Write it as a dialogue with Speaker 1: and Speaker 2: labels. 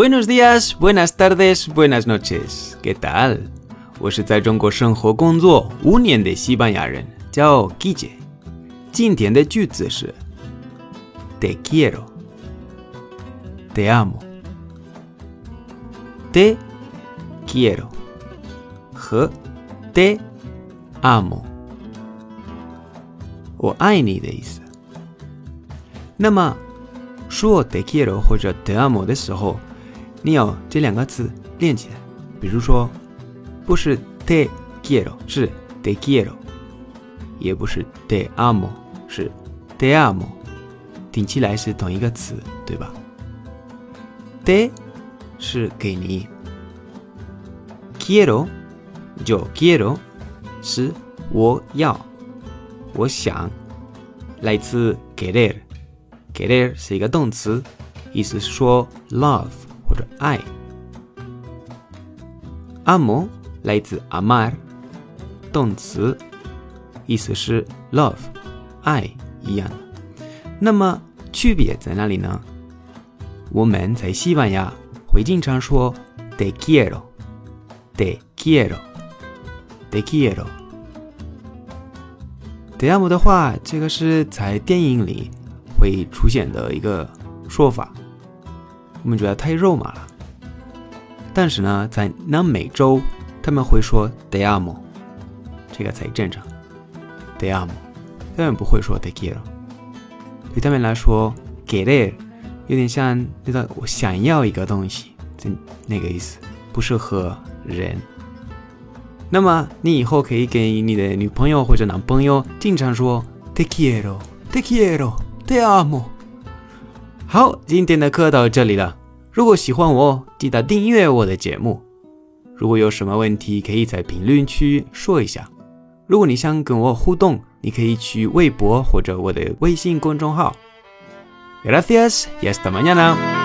Speaker 1: Buenos días, buenas tardes, buenas noches. ¿Qué tal? 我是在中国生活工作五年的西班牙人，叫 Guille。今天的句子是 Te quiero, te amo, te quiero 和 te amo，我爱你的意思。那么说 te quiero 或者 te amo 的时候， 你要这两个字连起来，比如说，不是 te quiero，是 te quiero，也不是 te amo，是 te amo，听起来是同一个词，对吧？te 是给你，quiero 就 quiero 是我要，我想，来自 querer，querer 是一个动词，意思是说 love。或者爱，amo 来自 amar，动词，意思是 love，爱一样。那么区别在哪里呢？我们在西班牙会经常说 te quiero，te quiero，te quiero。te amo 的话，这个是在电影里会出现的一个说法。我们觉得太肉麻了，但是呢，在南美洲他们会说 “te amo”，这个才正常。“te amo”，他们不会说 “te quiero”。对他们来说，“querer” 有点像那个我想要一个东西，这那个意思，不适合人。那么你以后可以给你的女朋友或者男朋友经常说 “te quiero”，“te quiero”，“te amo”。好，今天的课到这里了。如果喜欢我，记得订阅我的节目。如果有什么问题，可以在评论区说一下。如果你想跟我互动，你可以去微博或者我的微信公众号。Gracias y hasta mañana。